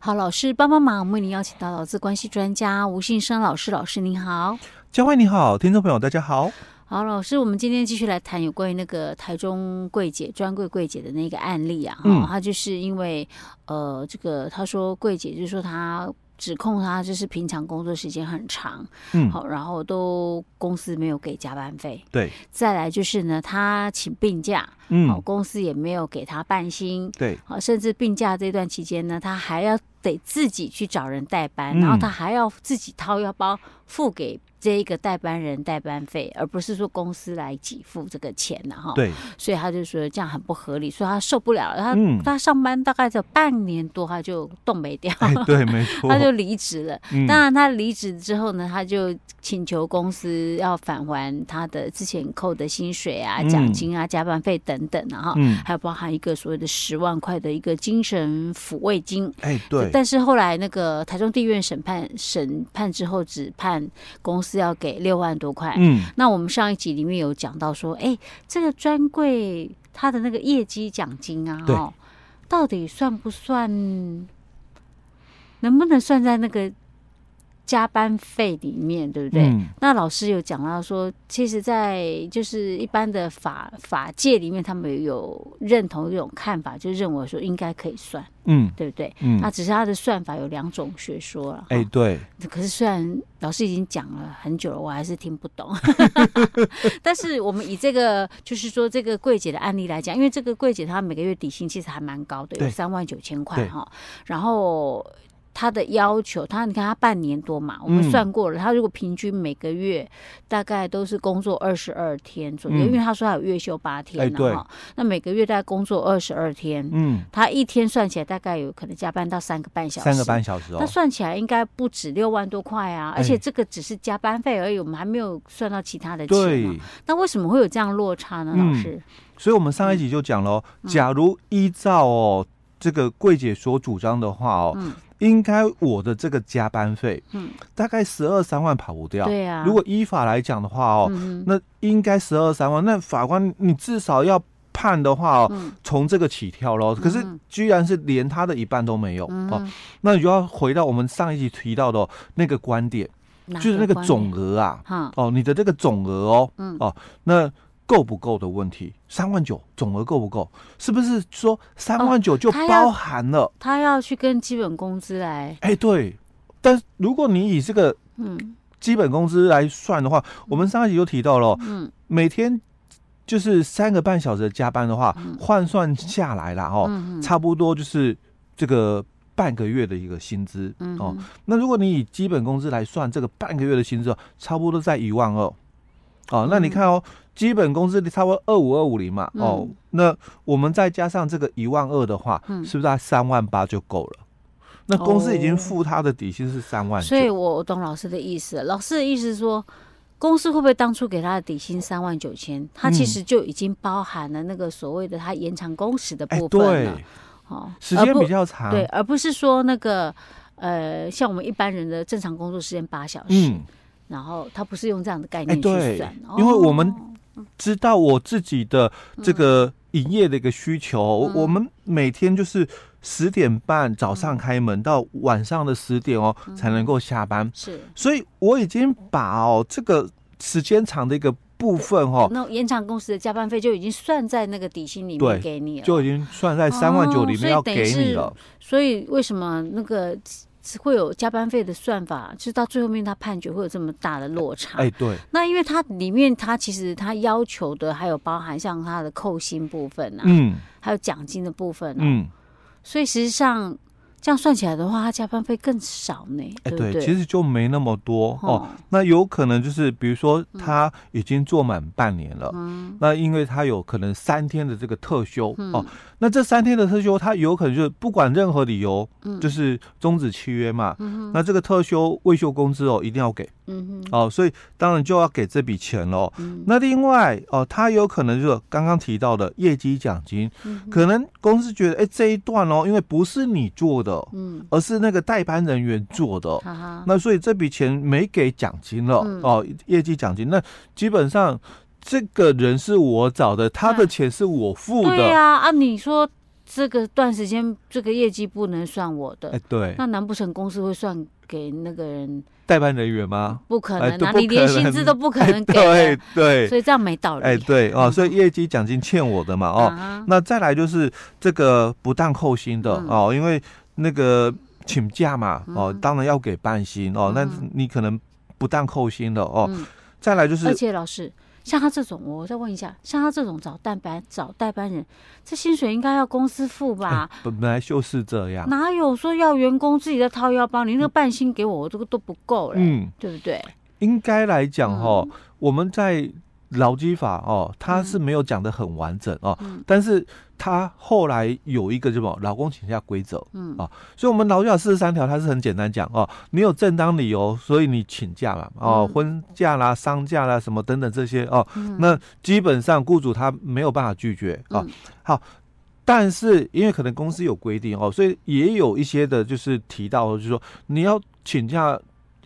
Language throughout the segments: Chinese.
好，老师帮帮忙，我们为您邀请到劳资关系专家吴信生老师。老师您好，佳慧你好，听众朋友大家好。好，老师，我们今天继续来谈有关于那个台中柜姐专柜柜姐的那个案例啊。嗯，他就是因为呃，这个他说柜姐就是说他。指控他就是平常工作时间很长，嗯，好，然后都公司没有给加班费，对。再来就是呢，他请病假，嗯，好，公司也没有给他半薪，对。好，甚至病假这段期间呢，他还要得自己去找人代班，嗯，然后他还要自己掏腰包付给。这一个代班人代班费，而不是说公司来给付这个钱呢，哈。对，所以他就说这样很不合理，所以他受不了了。他、嗯、他上班大概只有半年多，他就冻没掉。哎、对，没错，他就离职了。嗯、当然，他离职之后呢，他就请求公司要返还他的之前扣的薪水啊、奖金啊、加班费等等啊，哈、嗯，还有包含一个所谓的十万块的一个精神抚慰金。哎，对。但是后来那个台中地院审判审判之后，只判公司。是要给六万多块，嗯，那我们上一集里面有讲到说，哎，这个专柜它的那个业绩奖金啊，哦，到底算不算？能不能算在那个？加班费里面对不对？嗯、那老师有讲到说，其实，在就是一般的法法界里面，他们有认同一种看法，就认为说应该可以算，嗯，对不对？嗯，那只是他的算法有两种学说了。哎，对。可是虽然老师已经讲了很久了，我还是听不懂。但是我们以这个就是说这个柜姐的案例来讲，因为这个柜姐她每个月底薪其实还蛮高的，有三万九千块哈，然后。他的要求，他你看他半年多嘛，我们算过了，嗯、他如果平均每个月大概都是工作二十二天左右，嗯、因为他说他有月休八天呢哈，那每个月大概工作二十二天，嗯，他一天算起来大概有可能加班到三个半小时，三个半小时哦，那算起来应该不止六万多块啊，而且这个只是加班费而已，我们还没有算到其他的钱。对，那为什么会有这样落差呢？老师、嗯，所以我们上一集就讲了，嗯、假如依照哦这个柜姐所主张的话哦。嗯应该我的这个加班费，嗯，大概十二三万跑不掉。对啊，如果依法来讲的话哦，嗯、那应该十二三万。那法官你至少要判的话哦，从、嗯、这个起跳喽。可是居然是连他的一半都没有、嗯、哦，那你就要回到我们上一集提到的那个观点，就是那个总额啊，嗯、哦，你的这个总额哦，嗯、哦，那。够不够的问题，三万九总额够不够？是不是说三万九就包含了、哦他？他要去跟基本工资来？哎，对。但是如果你以这个嗯基本工资来算的话，嗯、我们上一集就提到了，嗯，每天就是三个半小时的加班的话，换、嗯、算下来了哦，嗯、差不多就是这个半个月的一个薪资、嗯、哦。那如果你以基本工资来算，这个半个月的薪资差不多在一万二。哦，那你看哦。嗯基本工资差不多二五二五零嘛，嗯、哦，那我们再加上这个一万二的话，嗯、是不是在三万八就够了？那公司已经付他的底薪是三万、哦，所以我懂老师的意思。老师的意思是说，公司会不会当初给他的底薪三万九千，他其实就已经包含了那个所谓的他延长工时的部分了，哦，时间比较长，对，而不是说那个呃，像我们一般人的正常工作时间八小时，嗯、然后他不是用这样的概念去算，因为我们。知道我自己的这个营业的一个需求，嗯、我们每天就是十点半早上开门到晚上的十点哦，嗯、才能够下班。是，所以我已经把哦这个时间长的一个部分哦，那延长公司的加班费就已经算在那个底薪里面给你了，就已经算在三万九里面要给你了。哦、所以为什么那个？会有加班费的算法，就是到最后面他判决会有这么大的落差。哎，对。那因为它里面它其实它要求的还有包含像它的扣薪部分啊，嗯，还有奖金的部分啊，嗯，所以实际上。这样算起来的话，他加班费更少呢。哎，对，其实就没那么多哦。那有可能就是，比如说他已经做满半年了，那因为他有可能三天的这个特休哦。那这三天的特休，他有可能就是不管任何理由，就是终止契约嘛。那这个特休未休工资哦，一定要给。哦，所以当然就要给这笔钱喽。那另外哦，他有可能就是刚刚提到的业绩奖金，可能公司觉得哎这一段哦，因为不是你做的。嗯，而是那个代班人员做的，嗯、那所以这笔钱没给奖金了，嗯、哦，业绩奖金，那基本上这个人是我找的，他的钱是我付的，对呀，啊，啊你说这个段时间这个业绩不能算我的，哎，对，那难不成公司会算给那个人代班人员吗？不可能啊，你连薪资都不可能给，对对，所以这样没道理。哎，对哦，所以业绩奖金欠我的嘛，哦，那再来就是这个不当扣薪的哦，因为那个请假嘛，哦，当然要给半薪哦，那你可能不当扣薪的哦。再来就是，而且老师，像他这种，我再问一下，像他这种找代班找代班人，这薪水应该要公司付吧？本来就是这样，哪有说要员工自己在掏腰包？你那个半薪给我，我这个都不够嘞，嗯，对不对？应该来讲哈，我们在。劳基法哦，它是没有讲的很完整哦，嗯、但是它后来有一个什么劳工请假规则，嗯啊，所以我们劳基法四十三条它是很简单讲哦，你有正当理由，所以你请假嘛，哦，嗯、婚假啦、丧假啦什么等等这些哦，嗯、那基本上雇主他没有办法拒绝哦。嗯、好，但是因为可能公司有规定哦，所以也有一些的就是提到，就是说你要请假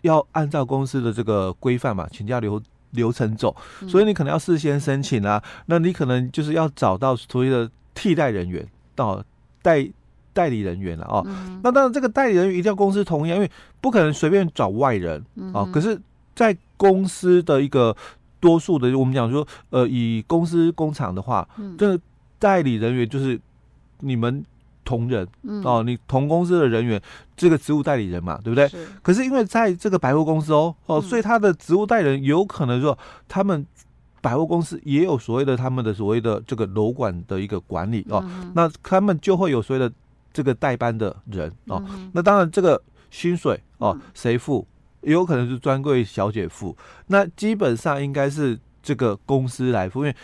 要按照公司的这个规范嘛，请假流。流程走，所以你可能要事先申请啊，嗯、那你可能就是要找到所谓的替代人员，到代代理人员了哦。嗯、那当然，这个代理人员一定要公司同意，因为不可能随便找外人啊。可是，在公司的一个多数的，我们讲说，呃，以公司工厂的话，嗯、这个代理人员就是你们。同仁哦，你同公司的人员，这个职务代理人嘛，对不对？是。可是因为在这个百货公司哦哦，所以他的职务代理人有可能说，他们百货公司也有所谓的他们的所谓的这个楼管的一个管理哦，那他们就会有所谓的这个代班的人哦。那当然这个薪水哦，谁付？也有可能是专柜小姐付。那基本上应该是这个公司来付，因为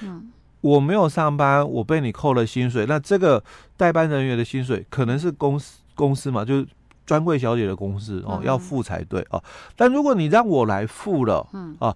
我没有上班，我被你扣了薪水，那这个代班人员的薪水可能是公司公司嘛，就是专柜小姐的公司哦，要付才对哦。但如果你让我来付了，嗯啊，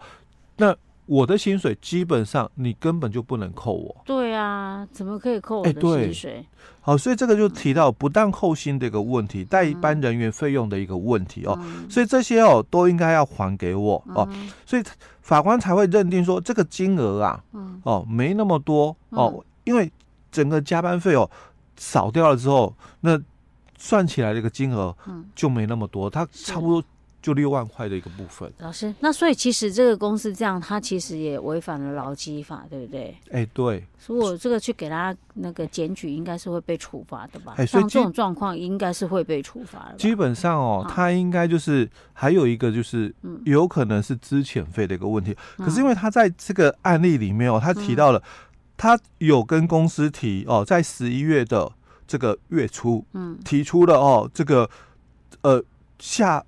那。我的薪水基本上你根本就不能扣我。对啊，怎么可以扣我的薪水？欸、好，所以这个就提到不当扣薪的一个问题，代班人员费用的一个问题哦。嗯、所以这些哦都应该要还给我哦。嗯、所以法官才会认定说这个金额啊，嗯、哦没那么多哦，嗯、因为整个加班费哦少掉了之后，那算起来这个金额就没那么多，它差不多。就六万块的一个部分，老师，那所以其实这个公司这样，他其实也违反了劳基法，对不对？哎、欸，对。所以我这个去给他那个检举，应该是会被处罚的吧？哎、欸，所以这种状况应该是会被处罚的。基本上哦，他应该就是还有一个就是，有可能是资遣费的一个问题。嗯、可是因为他在这个案例里面哦，他提到了，他有跟公司提哦，在十一月的这个月初，嗯，提出了哦，这个呃下。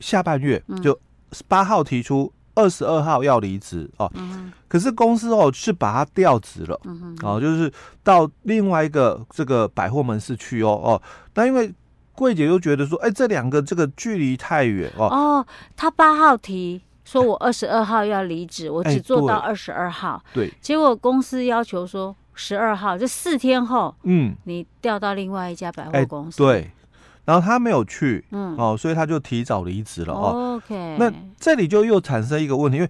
下半月就八号提出，二十二号要离职哦。嗯、可是公司哦是把他调职了，嗯、哼哦，就是到另外一个这个百货门市去哦哦。那因为柜姐又觉得说，哎，这两个这个距离太远哦。哦，他八号提说我二十二号要离职，哎、我只做到二十二号。对，结果公司要求说十二号，这四天后，嗯，你调到另外一家百货公司。哎、对。然后他没有去，嗯，哦，所以他就提早离职了哦。OK，那这里就又产生一个问题，因为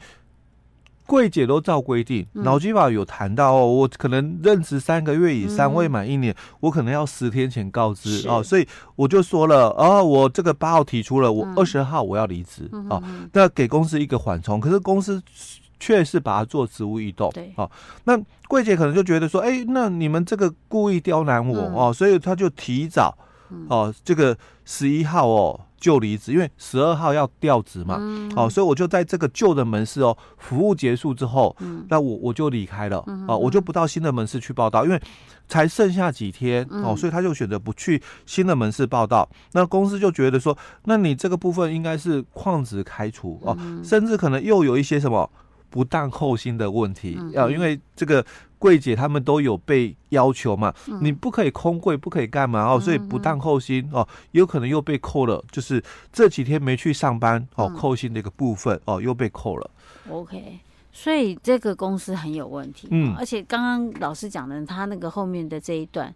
柜姐都照规定，劳基法有谈到哦，我可能任职三个月以上未满一年，我可能要十天前告知哦，所以我就说了，哦，我这个八号提出了，我二十号我要离职哦，那给公司一个缓冲，可是公司确实把它做职务异动，对，哦，那柜姐可能就觉得说，哎，那你们这个故意刁难我哦，所以他就提早。哦，这个十一号哦就离职，因为十二号要调职嘛。嗯、哦，所以我就在这个旧的门市哦服务结束之后，嗯、那我我就离开了。嗯、哦，我就不到新的门市去报到，因为才剩下几天哦，所以他就选择不去新的门市报到。那公司就觉得说，那你这个部分应该是旷职开除哦，甚至可能又有一些什么不当扣薪的问题啊，因为这个。柜姐他们都有被要求嘛，嗯、你不可以空柜，不可以干嘛哦，所以不当扣薪哦，有可能又被扣了，就是这几天没去上班哦，扣薪的一个部分哦，又被扣了。OK，所以这个公司很有问题。嗯，而且刚刚老师讲的，他那个后面的这一段，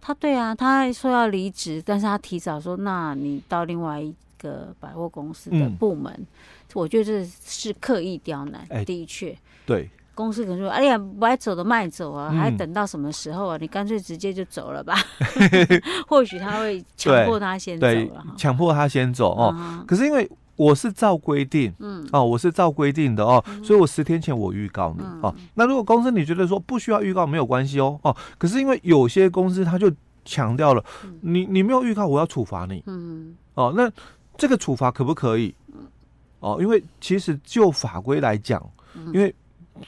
他对啊，他说要离职，但是他提早说，那你到另外一个百货公司的部门，嗯、我觉得这是刻意刁难，欸、的确，对。公司可能说：“哎呀，不爱走的卖走啊，还等到什么时候啊？你干脆直接就走了吧。”或许他会强迫他先走了，强迫他先走哦。可是因为我是照规定，嗯，哦，我是照规定的哦，所以我十天前我预告你哦。那如果公司你觉得说不需要预告没有关系哦，哦，可是因为有些公司他就强调了，你你没有预告，我要处罚你，嗯，哦，那这个处罚可不可以？哦，因为其实就法规来讲，因为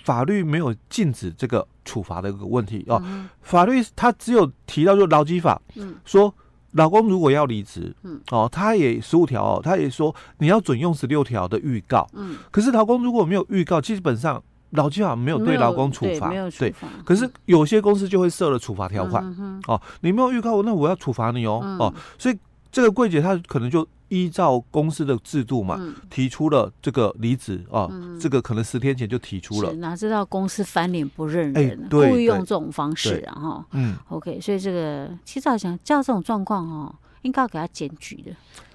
法律没有禁止这个处罚的一个问题哦。法律它只有提到就劳基法，说老公如果要离职，哦，他也十五条哦，他也说你要准用十六条的预告，可是劳工如果没有预告，基本上劳基法没有对劳工处罚，对，可是有些公司就会设了处罚条款，哦，你没有预告，那我要处罚你哦，哦，所以这个柜姐她可能就。依照公司的制度嘛，嗯、提出了这个离职啊，嗯、这个可能十天前就提出了。哪知道公司翻脸不认人，欸、故意用这种方式啊哈。嗯，OK，所以这个其实好像叫这种状况哦，应该要给他检举的，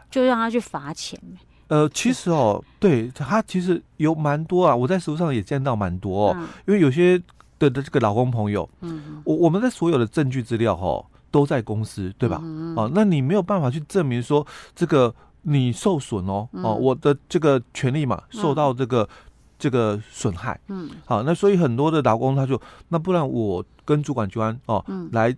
就让他去罚钱。呃，其实哦，对他其实有蛮多啊，我在实务上也见到蛮多哦，嗯、因为有些的的这个老公朋友，嗯，我我们的所有的证据资料哈、哦。都在公司，对吧？嗯、哦，那你没有办法去证明说这个你受损哦，嗯、哦，我的这个权利嘛受到这个、嗯、这个损害，嗯，好，那所以很多的劳工他就那不然我跟主管机关哦，嗯、来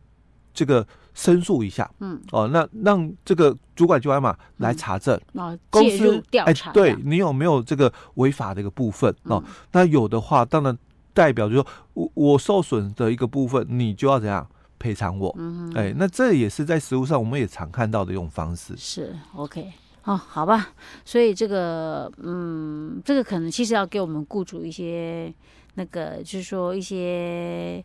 这个申诉一下，嗯，哦，那让这个主管机关嘛来查证，嗯、公司调查，哎，对你有没有这个违法的一个部分哦？嗯、那有的话，当然代表就是说我我受损的一个部分，你就要怎样？赔偿我，嗯哼，哎，那这也是在实物上我们也常看到的一种方式。是 OK，哦，好吧，所以这个，嗯，这个可能其实要给我们雇主一些那个，就是说一些，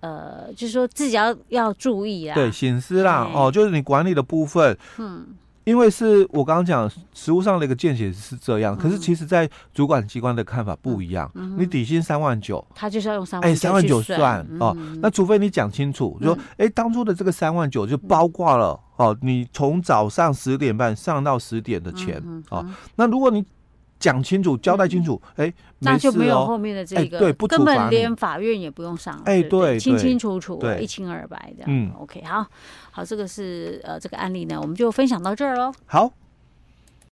呃，就是说自己要要注意啊，对，隐私啦，哦，就是你管理的部分，嗯。因为是我刚刚讲实物上的一个见解是这样，可是其实，在主管机关的看法不一样。你底薪三万九，他就是要用三万哎，三万九算哦。那除非你讲清楚，说哎，当初的这个三万九就包括了哦，你从早上十点半上到十点的钱哦。那如果你讲清楚，交代清楚，哎，那就没有后面的这个，对，根本连法院也不用上，哎，对，清清楚楚，一清二白的。嗯，OK，好，好，这个是呃这个案例呢，我们就分享到这儿喽。好。